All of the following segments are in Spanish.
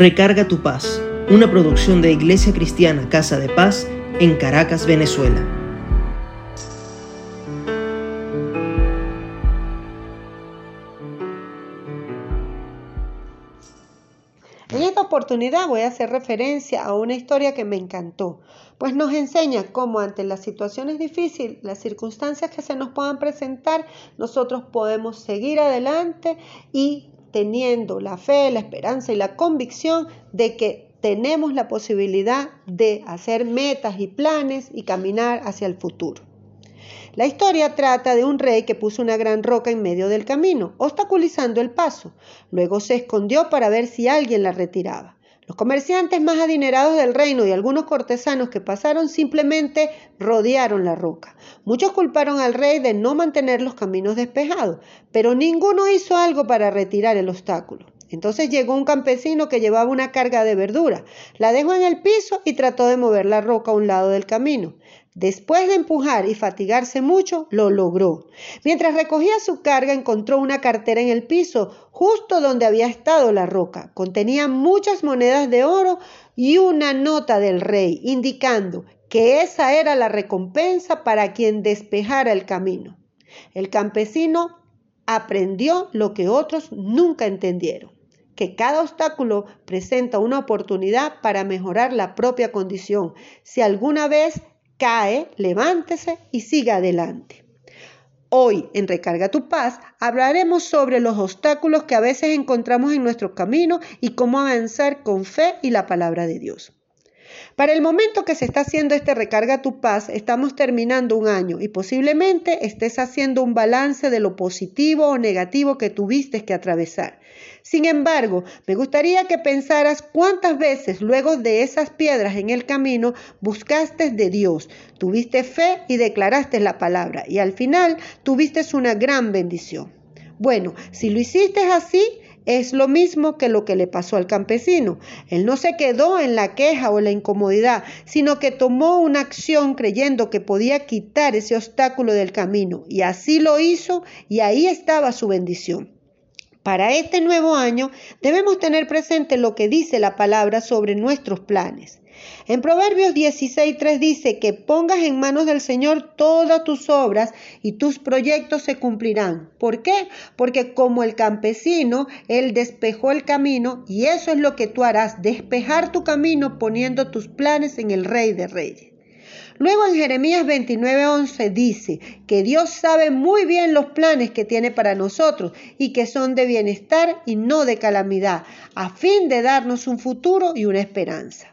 Recarga tu paz, una producción de Iglesia Cristiana Casa de Paz en Caracas, Venezuela. En esta oportunidad voy a hacer referencia a una historia que me encantó, pues nos enseña cómo ante las situaciones difíciles, las circunstancias que se nos puedan presentar, nosotros podemos seguir adelante y teniendo la fe, la esperanza y la convicción de que tenemos la posibilidad de hacer metas y planes y caminar hacia el futuro. La historia trata de un rey que puso una gran roca en medio del camino, obstaculizando el paso. Luego se escondió para ver si alguien la retiraba. Los comerciantes más adinerados del reino y algunos cortesanos que pasaron simplemente rodearon la roca. Muchos culparon al rey de no mantener los caminos despejados, pero ninguno hizo algo para retirar el obstáculo. Entonces llegó un campesino que llevaba una carga de verdura, la dejó en el piso y trató de mover la roca a un lado del camino. Después de empujar y fatigarse mucho, lo logró. Mientras recogía su carga, encontró una cartera en el piso, justo donde había estado la roca. Contenía muchas monedas de oro y una nota del rey, indicando que esa era la recompensa para quien despejara el camino. El campesino aprendió lo que otros nunca entendieron que cada obstáculo presenta una oportunidad para mejorar la propia condición. Si alguna vez cae, levántese y siga adelante. Hoy en Recarga tu Paz hablaremos sobre los obstáculos que a veces encontramos en nuestro camino y cómo avanzar con fe y la palabra de Dios. Para el momento que se está haciendo este Recarga tu Paz, estamos terminando un año y posiblemente estés haciendo un balance de lo positivo o negativo que tuviste que atravesar. Sin embargo, me gustaría que pensaras cuántas veces luego de esas piedras en el camino buscaste de Dios, tuviste fe y declaraste la palabra y al final tuviste una gran bendición. Bueno, si lo hiciste así, es lo mismo que lo que le pasó al campesino. Él no se quedó en la queja o la incomodidad, sino que tomó una acción creyendo que podía quitar ese obstáculo del camino. Y así lo hizo y ahí estaba su bendición. Para este nuevo año debemos tener presente lo que dice la palabra sobre nuestros planes. En Proverbios 16.3 dice que pongas en manos del Señor todas tus obras y tus proyectos se cumplirán. ¿Por qué? Porque como el campesino, Él despejó el camino y eso es lo que tú harás, despejar tu camino poniendo tus planes en el Rey de Reyes. Luego en Jeremías 29:11 dice que Dios sabe muy bien los planes que tiene para nosotros y que son de bienestar y no de calamidad, a fin de darnos un futuro y una esperanza.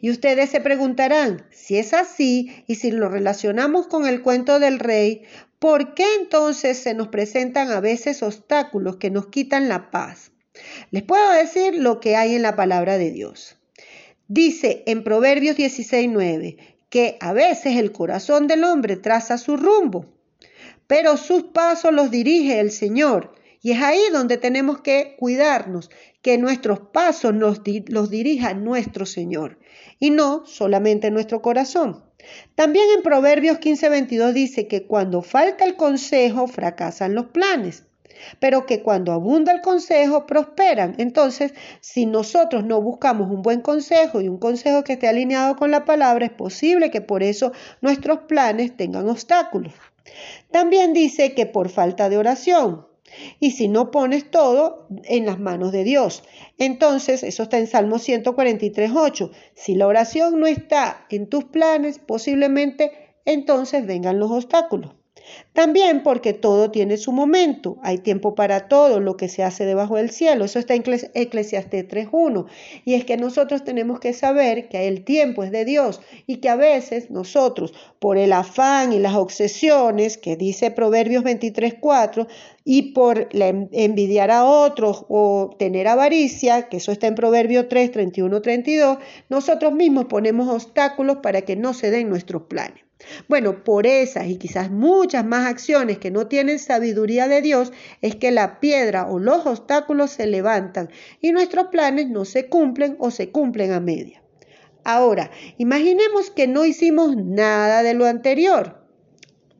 Y ustedes se preguntarán, si es así y si lo relacionamos con el cuento del rey, ¿por qué entonces se nos presentan a veces obstáculos que nos quitan la paz? Les puedo decir lo que hay en la palabra de Dios. Dice en Proverbios 16:9 que a veces el corazón del hombre traza su rumbo, pero sus pasos los dirige el Señor. Y es ahí donde tenemos que cuidarnos, que nuestros pasos nos, los dirija nuestro Señor y no solamente nuestro corazón. También en Proverbios 15:22 dice que cuando falta el consejo fracasan los planes pero que cuando abunda el consejo prosperan. Entonces, si nosotros no buscamos un buen consejo y un consejo que esté alineado con la palabra, es posible que por eso nuestros planes tengan obstáculos. También dice que por falta de oración. Y si no pones todo en las manos de Dios. Entonces, eso está en Salmo 143.8. Si la oración no está en tus planes, posiblemente entonces vengan los obstáculos. También porque todo tiene su momento, hay tiempo para todo lo que se hace debajo del cielo. Eso está en Eclesiastés 3.1. Y es que nosotros tenemos que saber que el tiempo es de Dios y que a veces nosotros, por el afán y las obsesiones que dice Proverbios 23.4, y por envidiar a otros o tener avaricia, que eso está en Proverbios 3, 31, 32, nosotros mismos ponemos obstáculos para que no se den nuestros planes. Bueno, por esas y quizás muchas más acciones que no tienen sabiduría de Dios, es que la piedra o los obstáculos se levantan y nuestros planes no se cumplen o se cumplen a media. Ahora, imaginemos que no hicimos nada de lo anterior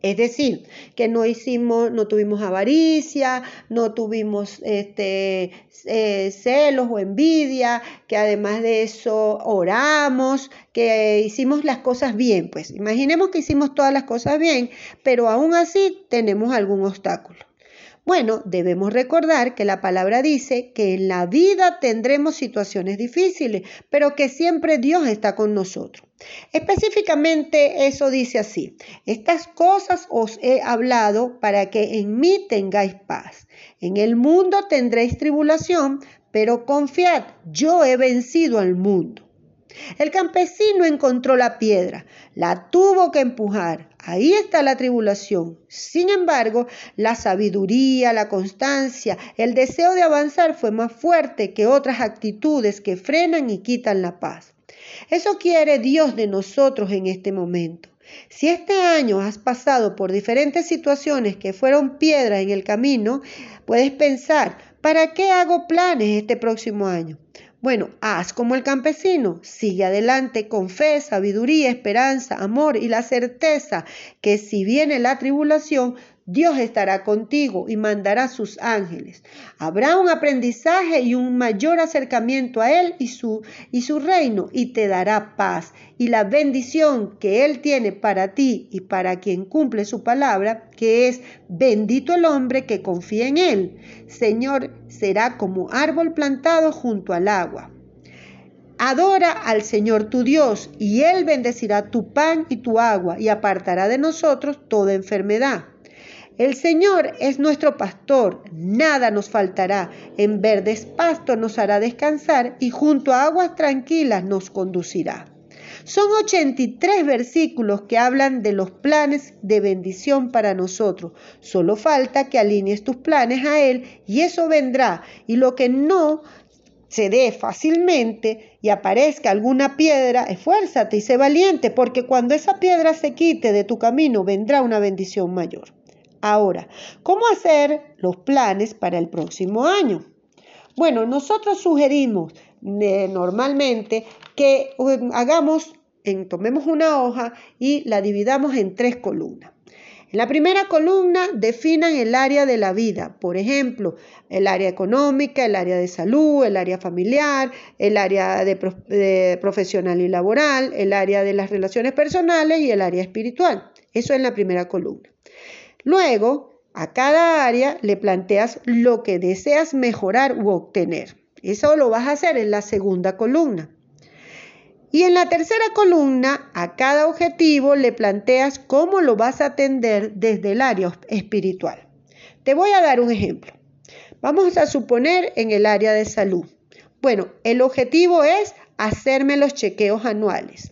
Es decir, que no hicimos, no tuvimos avaricia, no tuvimos este, eh, celos o envidia, que además de eso oramos, que hicimos las cosas bien. Pues imaginemos que hicimos todas las cosas bien, pero aún así tenemos algún obstáculo. Bueno, debemos recordar que la palabra dice que en la vida tendremos situaciones difíciles, pero que siempre Dios está con nosotros. Específicamente eso dice así, estas cosas os he hablado para que en mí tengáis paz. En el mundo tendréis tribulación, pero confiad, yo he vencido al mundo. El campesino encontró la piedra, la tuvo que empujar. Ahí está la tribulación. Sin embargo, la sabiduría, la constancia, el deseo de avanzar fue más fuerte que otras actitudes que frenan y quitan la paz. Eso quiere Dios de nosotros en este momento. Si este año has pasado por diferentes situaciones que fueron piedras en el camino, puedes pensar, ¿para qué hago planes este próximo año? Bueno, haz como el campesino, sigue adelante con fe, sabiduría, esperanza, amor y la certeza que si viene la tribulación, Dios estará contigo y mandará sus ángeles. Habrá un aprendizaje y un mayor acercamiento a Él y su, y su reino y te dará paz. Y la bendición que Él tiene para ti y para quien cumple su palabra, que es bendito el hombre que confía en Él. Señor, será como árbol plantado junto al agua. Adora al Señor tu Dios, y Él bendecirá tu pan y tu agua, y apartará de nosotros toda enfermedad. El Señor es nuestro pastor, nada nos faltará. En verdes pastos nos hará descansar y junto a aguas tranquilas nos conducirá. Son 83 versículos que hablan de los planes de bendición para nosotros. Solo falta que alinees tus planes a Él y eso vendrá. Y lo que no se dé fácilmente y aparezca alguna piedra, esfuérzate y sé valiente, porque cuando esa piedra se quite de tu camino vendrá una bendición mayor. Ahora, ¿cómo hacer los planes para el próximo año? Bueno, nosotros sugerimos normalmente que um, hagamos, tomemos una hoja y la dividamos en tres columnas. En la primera columna definan el área de la vida, por ejemplo, el área económica, el área de salud, el área familiar, el área de profesional y laboral, el área de las relaciones personales y el área espiritual. Eso en la primera columna. Luego, a cada área le planteas lo que deseas mejorar u obtener. Eso lo vas a hacer en la segunda columna. Y en la tercera columna, a cada objetivo le planteas cómo lo vas a atender desde el área espiritual. Te voy a dar un ejemplo. Vamos a suponer en el área de salud. Bueno, el objetivo es hacerme los chequeos anuales.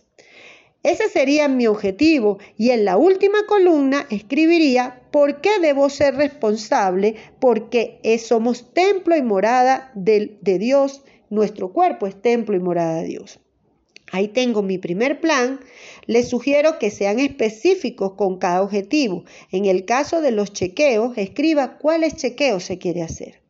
Ese sería mi objetivo y en la última columna escribiría por qué debo ser responsable, porque somos templo y morada de, de Dios, nuestro cuerpo es templo y morada de Dios. Ahí tengo mi primer plan. Les sugiero que sean específicos con cada objetivo. En el caso de los chequeos, escriba cuáles chequeos se quiere hacer.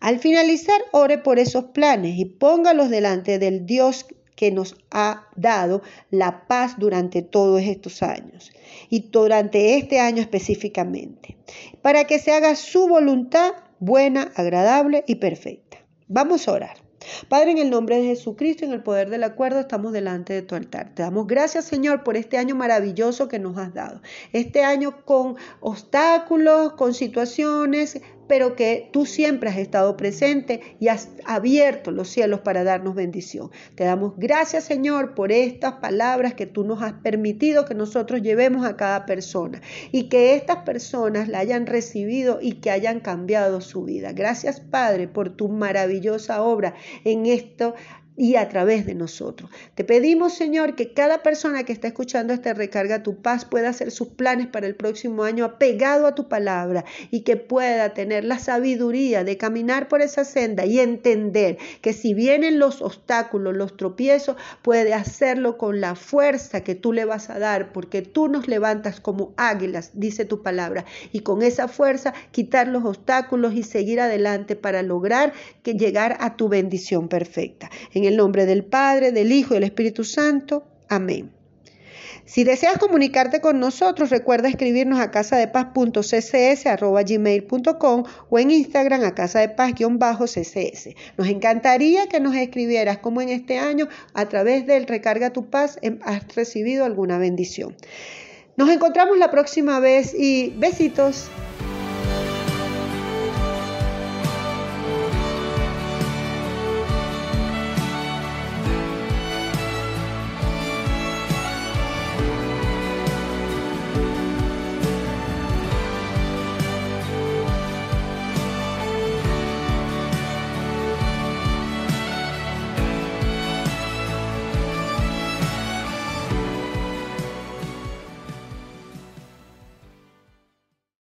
Al finalizar, ore por esos planes y póngalos delante del Dios que nos ha dado la paz durante todos estos años y durante este año específicamente, para que se haga su voluntad buena, agradable y perfecta. Vamos a orar. Padre, en el nombre de Jesucristo, en el poder del acuerdo, estamos delante de tu altar. Te damos gracias, Señor, por este año maravilloso que nos has dado. Este año con obstáculos, con situaciones, pero que tú siempre has estado presente y has abierto los cielos para darnos bendición. Te damos gracias, Señor, por estas palabras que tú nos has permitido que nosotros llevemos a cada persona y que estas personas la hayan recibido y que hayan cambiado su vida. Gracias, Padre, por tu maravillosa obra en esto y a través de nosotros. Te pedimos, Señor, que cada persona que está escuchando este recarga tu paz pueda hacer sus planes para el próximo año apegado a tu palabra y que pueda tener la sabiduría de caminar por esa senda y entender que si vienen los obstáculos, los tropiezos, puede hacerlo con la fuerza que tú le vas a dar, porque tú nos levantas como águilas, dice tu palabra, y con esa fuerza quitar los obstáculos y seguir adelante para lograr que llegar a tu bendición perfecta. El nombre del Padre, del Hijo y del Espíritu Santo. Amén. Si deseas comunicarte con nosotros, recuerda escribirnos a casadepaz.ccs.gmail.com o en Instagram a casadepaz-ccs. Nos encantaría que nos escribieras cómo en este año, a través del Recarga tu Paz, em, has recibido alguna bendición. Nos encontramos la próxima vez y besitos.